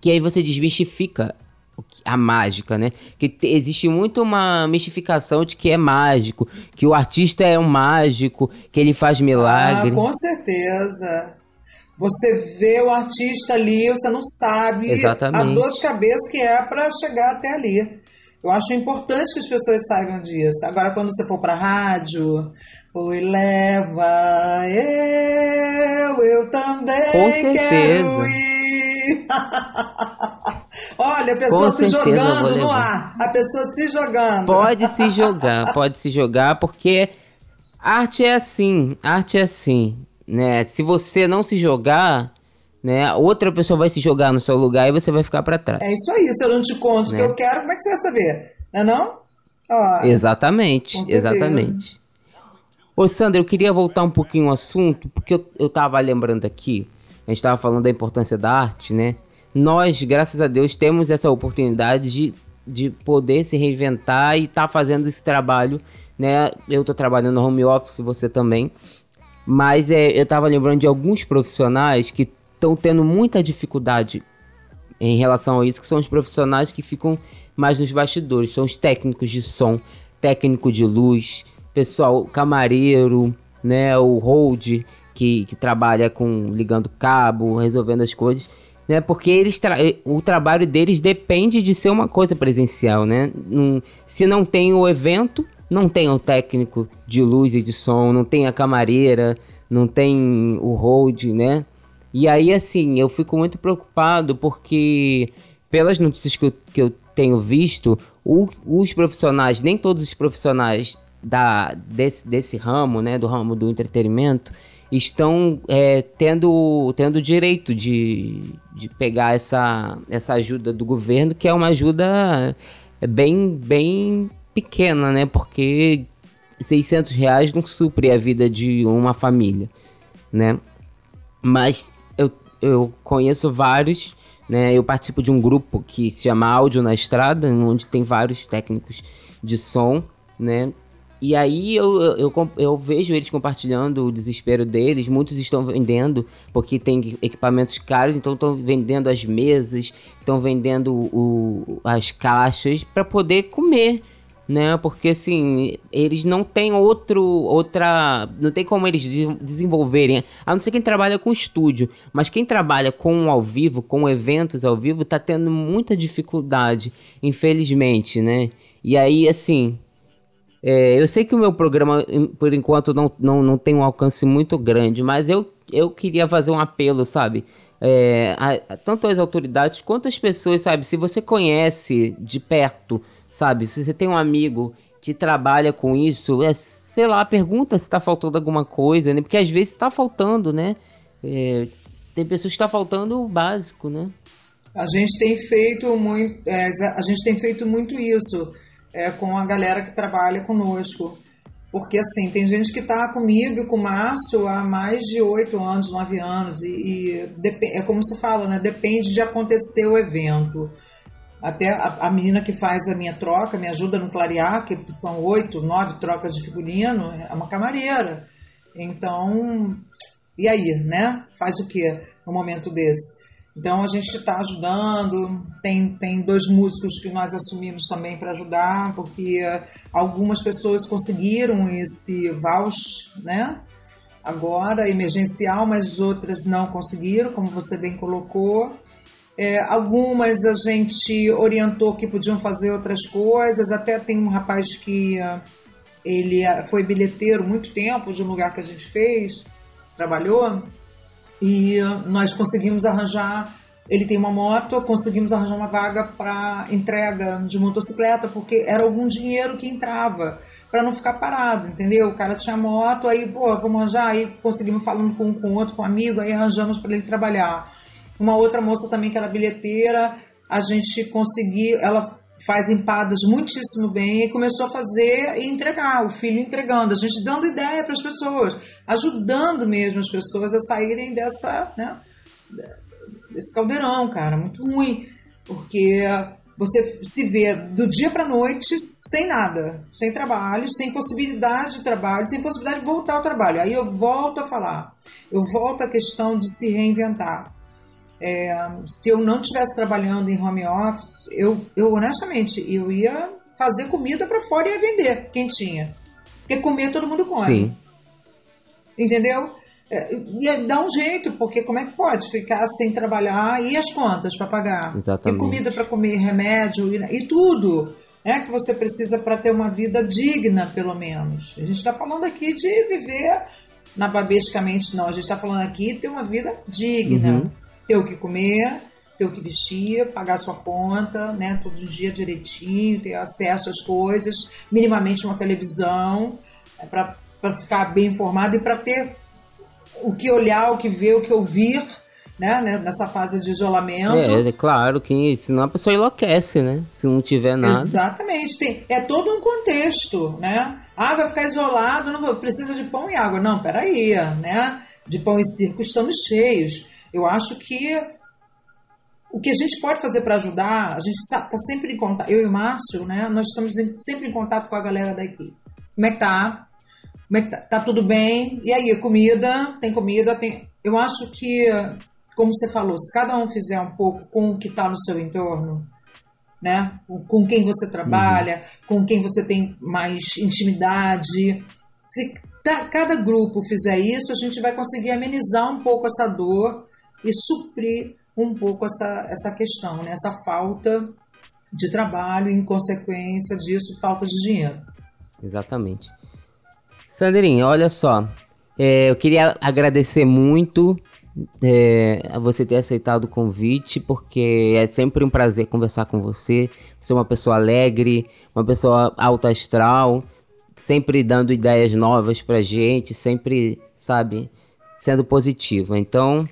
[SPEAKER 1] Que aí você desmistifica a mágica, né? Que te, existe muito uma mistificação de que é mágico, que o artista é um mágico, que ele faz milagre.
[SPEAKER 2] Ah, com certeza. Você vê o artista ali, você não sabe Exatamente. a dor de cabeça que é para chegar até ali. Eu acho importante que as pessoas saibam disso. Agora, quando você for para rádio, oi, leva eu, eu também Com certeza. quero ir. Olha, a pessoa Com se jogando no ar. A pessoa se jogando.
[SPEAKER 1] Pode se jogar, pode se jogar, porque arte é assim, arte é assim, né? Se você não se jogar, né, outra pessoa vai se jogar no seu lugar e você vai ficar para trás.
[SPEAKER 2] É isso aí, se eu não te conto o né? que eu quero, como é que você vai saber? Não é não?
[SPEAKER 1] Ó, exatamente, exatamente. Ô Sandra, eu queria voltar um pouquinho ao assunto, porque eu, eu tava lembrando aqui, a gente tava falando da importância da arte, né? nós, graças a Deus, temos essa oportunidade de, de poder se reinventar e estar tá fazendo esse trabalho, né? Eu estou trabalhando no home office, você também. Mas é, eu estava lembrando de alguns profissionais que estão tendo muita dificuldade em relação a isso, que são os profissionais que ficam mais nos bastidores, são os técnicos de som, técnico de luz, pessoal, camareiro, né, o hold que, que trabalha com ligando cabo, resolvendo as coisas né? Porque eles tra o trabalho deles depende de ser uma coisa presencial, né? se não tem o evento, não tem o técnico de luz e de som, não tem a camareira, não tem o hold, né? E aí, assim, eu fico muito preocupado porque, pelas notícias que eu, que eu tenho visto, o, os profissionais, nem todos os profissionais da, desse, desse ramo, né, do ramo do entretenimento, estão é, tendo, tendo direito de, de pegar essa, essa ajuda do governo, que é uma ajuda bem, bem pequena, né? Porque 600 reais não supre a vida de uma família, né? Mas eu, conheço vários, né? Eu participo de um grupo que se chama Áudio na Estrada, onde tem vários técnicos de som, né? E aí eu, eu, eu, eu, vejo eles compartilhando o desespero deles. Muitos estão vendendo, porque tem equipamentos caros, então estão vendendo as mesas, estão vendendo o, as caixas para poder comer. Né? Porque assim, eles não têm outro outra, não tem como eles desenvolverem, a não ser quem trabalha com estúdio, mas quem trabalha com ao vivo, com eventos ao vivo, tá tendo muita dificuldade, infelizmente, né? E aí assim, é, eu sei que o meu programa, por enquanto, não, não, não tem um alcance muito grande, mas eu, eu queria fazer um apelo, sabe? É, a, a, tanto às autoridades quanto às pessoas, sabe? Se você conhece de perto, sabe? Se você tem um amigo que trabalha com isso, é, sei lá, pergunta se está faltando alguma coisa, né? Porque às vezes está faltando, né? É, tem pessoas que está faltando o básico, né?
[SPEAKER 2] A gente tem feito muito, é, a gente tem feito muito isso é, com a galera que trabalha conosco. Porque, assim, tem gente que está comigo e com o Márcio há mais de oito anos, nove anos, e, e é como se fala, né? Depende de acontecer o evento. Até a, a, menina que faz a minha troca, me ajuda no clarear, que são oito, nove trocas de figurino, é uma camareira. Então, e aí, né? Faz o que no momento desse? Então a gente está ajudando, tem, tem dois músicos que nós assumimos também para ajudar, porque algumas pessoas conseguiram esse voucher, né? Agora, emergencial, mas outras não conseguiram, como você bem colocou. É, algumas a gente orientou que podiam fazer outras coisas, até tem um rapaz que ele foi bilheteiro muito tempo de um lugar que a gente fez, trabalhou e nós conseguimos arranjar. Ele tem uma moto, conseguimos arranjar uma vaga para entrega de motocicleta, porque era algum dinheiro que entrava para não ficar parado, entendeu? O cara tinha moto, aí, pô, vamos arranjar, aí conseguimos falando com um com outro, com um amigo, aí arranjamos para ele trabalhar. Uma outra moça também que era bilheteira, a gente conseguiu, ela faz empadas muitíssimo bem e começou a fazer e entregar, o filho entregando, a gente dando ideia para as pessoas, ajudando mesmo as pessoas a saírem dessa, né, desse caldeirão, cara, muito ruim, porque você se vê do dia para noite sem nada, sem trabalho, sem possibilidade de trabalho, sem possibilidade de voltar ao trabalho. Aí eu volto a falar, eu volto à questão de se reinventar. É, se eu não estivesse trabalhando em home office, eu, eu honestamente, eu ia fazer comida para fora e ia vender quem tinha. Porque comer todo mundo come. Sim. Entendeu? É, ia dar um jeito, porque como é que pode ficar sem trabalhar e as contas para pagar?
[SPEAKER 1] Exatamente.
[SPEAKER 2] E comida para comer, remédio e, e tudo é que você precisa para ter uma vida digna, pelo menos. A gente está falando aqui de viver nababescamente, não. A gente está falando aqui de ter uma vida digna. Uhum ter o que comer, ter o que vestir, pagar sua conta, né, todo dia direitinho, ter acesso às coisas, minimamente uma televisão, é, para ficar bem informado e para ter o que olhar, o que ver, o que ouvir, né, né nessa fase de isolamento.
[SPEAKER 1] É, é claro que senão a pessoa enlouquece, né? Se não tiver nada.
[SPEAKER 2] Exatamente, tem, é todo um contexto, né? Ah, vai ficar isolado, não precisa de pão e água. Não, peraí, né? De pão e circo estamos cheios. Eu acho que o que a gente pode fazer para ajudar, a gente está sempre em contato, eu e o Márcio, né? Nós estamos sempre em contato com a galera daqui. Como é que tá? Como é que tá? Tá tudo bem? E aí, comida? Tem comida? Tem... Eu acho que, como você falou, se cada um fizer um pouco com o que está no seu entorno, né? Com quem você trabalha, uhum. com quem você tem mais intimidade, se cada grupo fizer isso, a gente vai conseguir amenizar um pouco essa dor e suprir um pouco essa, essa questão, né? essa falta de trabalho e, em consequência disso, falta de dinheiro.
[SPEAKER 1] Exatamente. Sandrinha, olha só, é, eu queria agradecer muito é, a você ter aceitado o convite, porque é sempre um prazer conversar com você. Você é uma pessoa alegre, uma pessoa alta astral, sempre dando ideias novas pra gente, sempre, sabe, sendo positivo. Então,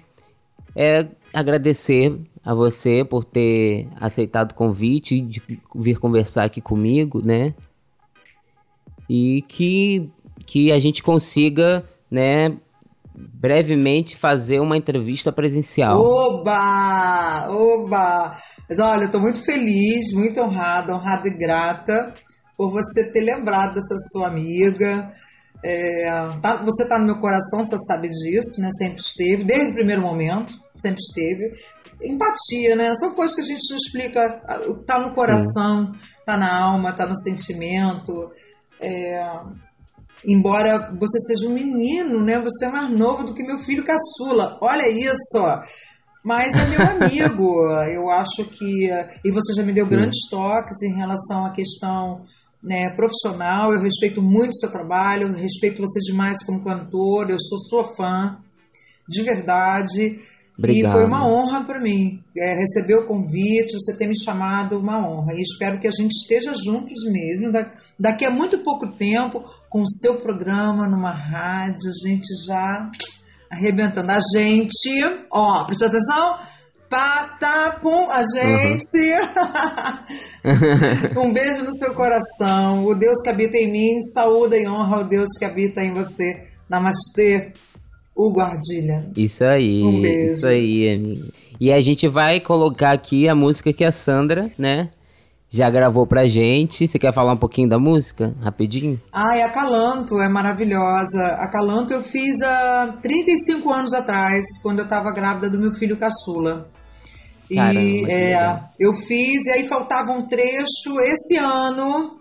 [SPEAKER 1] é agradecer a você por ter aceitado o convite de vir conversar aqui comigo, né? E que, que a gente consiga, né, brevemente fazer uma entrevista presencial.
[SPEAKER 2] Oba! Oba! Mas olha, eu tô muito feliz, muito honrada, honrada e grata por você ter lembrado dessa sua amiga, é, tá, você está no meu coração, você sabe disso, né? Sempre esteve, desde o primeiro momento, sempre esteve. Empatia, né? São coisas que a gente não explica. Tá no coração, Sim. tá na alma, tá no sentimento. É, embora você seja um menino, né? Você é mais novo do que meu filho caçula. Olha isso! Mas é meu amigo. Eu acho que. E você já me deu Sim. grandes toques em relação à questão né, profissional, eu respeito muito o seu trabalho, respeito você demais como cantor, eu sou sua fã, de verdade. Obrigado. E foi uma honra para mim é, receber o convite, você ter me chamado, uma honra. E espero que a gente esteja juntos mesmo, daqui a muito pouco tempo, com o seu programa numa rádio, a gente já arrebentando. A gente, ó, presta atenção, Patapum, a gente. Uhum. um beijo no seu coração. O Deus que habita em mim, saúde e honra ao Deus que habita em você. Namastê, o Guardilha.
[SPEAKER 1] Isso aí. Um beijo. Isso aí, amigo. E a gente vai colocar aqui a música que a Sandra, né? já gravou pra gente. Você quer falar um pouquinho da música, rapidinho?
[SPEAKER 2] Ai, a Calanto é maravilhosa. A Calanto eu fiz há 35 anos atrás, quando eu tava grávida do meu filho caçula. Caramba, e é, eu fiz, e aí faltava um trecho. Esse ano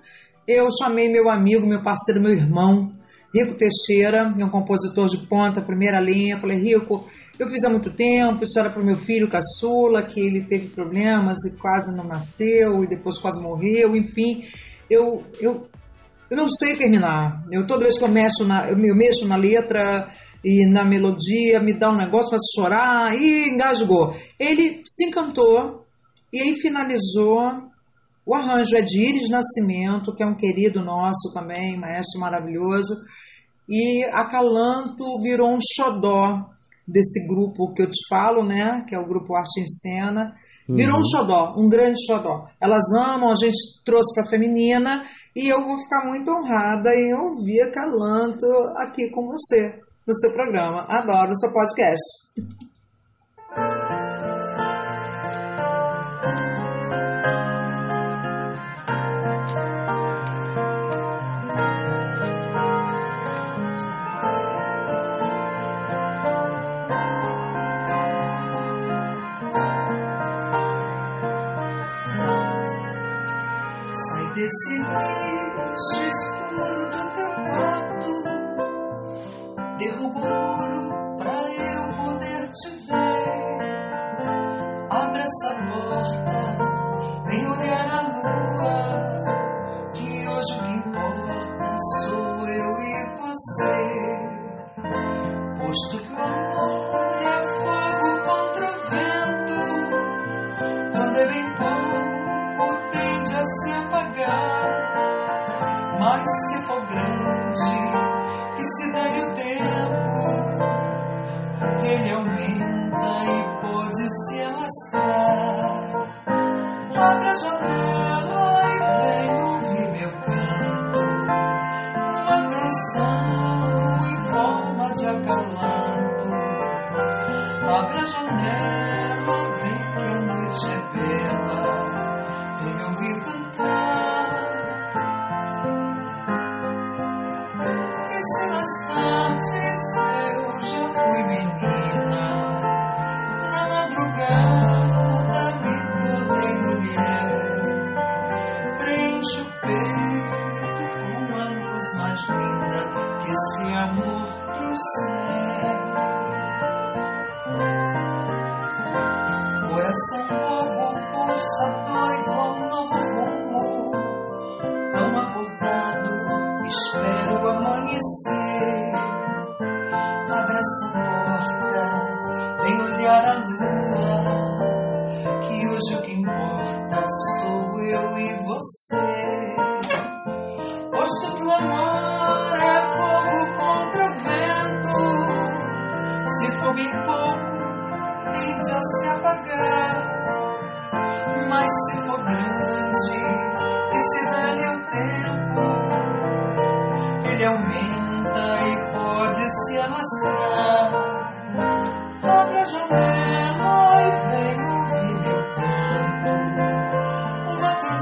[SPEAKER 2] eu chamei meu amigo, meu parceiro, meu irmão, Rico Teixeira, é um compositor de ponta, primeira linha. Falei, Rico, eu fiz há muito tempo, isso era para o meu filho caçula, que ele teve problemas e quase não nasceu, e depois quase morreu, enfim. Eu, eu, eu não sei terminar. Eu, toda vez que eu mexo na, eu, mexo na letra, e na melodia me dá um negócio, faz chorar e engasgou. Ele se encantou e aí finalizou. O arranjo é de Iris Nascimento, que é um querido nosso também, maestro maravilhoso. E Acalanto virou um xodó desse grupo que eu te falo, né? Que é o grupo Arte em Cena. Virou uhum. um xodó, um grande xodó. Elas amam, a gente trouxe para a feminina e eu vou ficar muito honrada em ouvir a Calanto aqui com você, no seu programa. Adoro o seu podcast.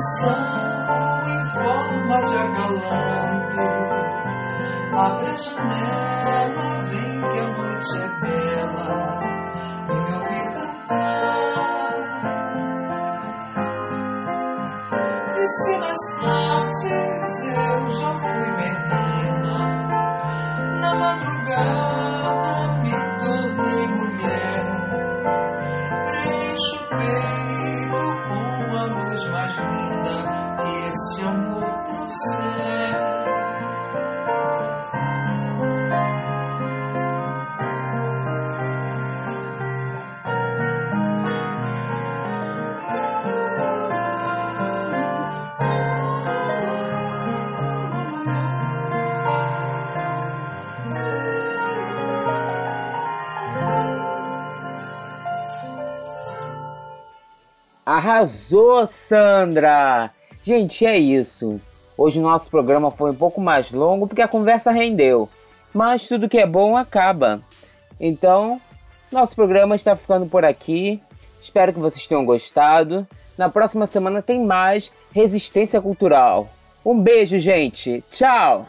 [SPEAKER 3] Uma canção em forma de acalanto. Abre a janela,
[SPEAKER 1] Arrasou, Sandra! Gente, é isso. Hoje o nosso programa foi um pouco mais longo porque a conversa rendeu. Mas tudo que é bom acaba. Então, nosso programa está ficando por aqui. Espero que vocês tenham gostado. Na próxima semana tem mais Resistência Cultural. Um beijo, gente. Tchau!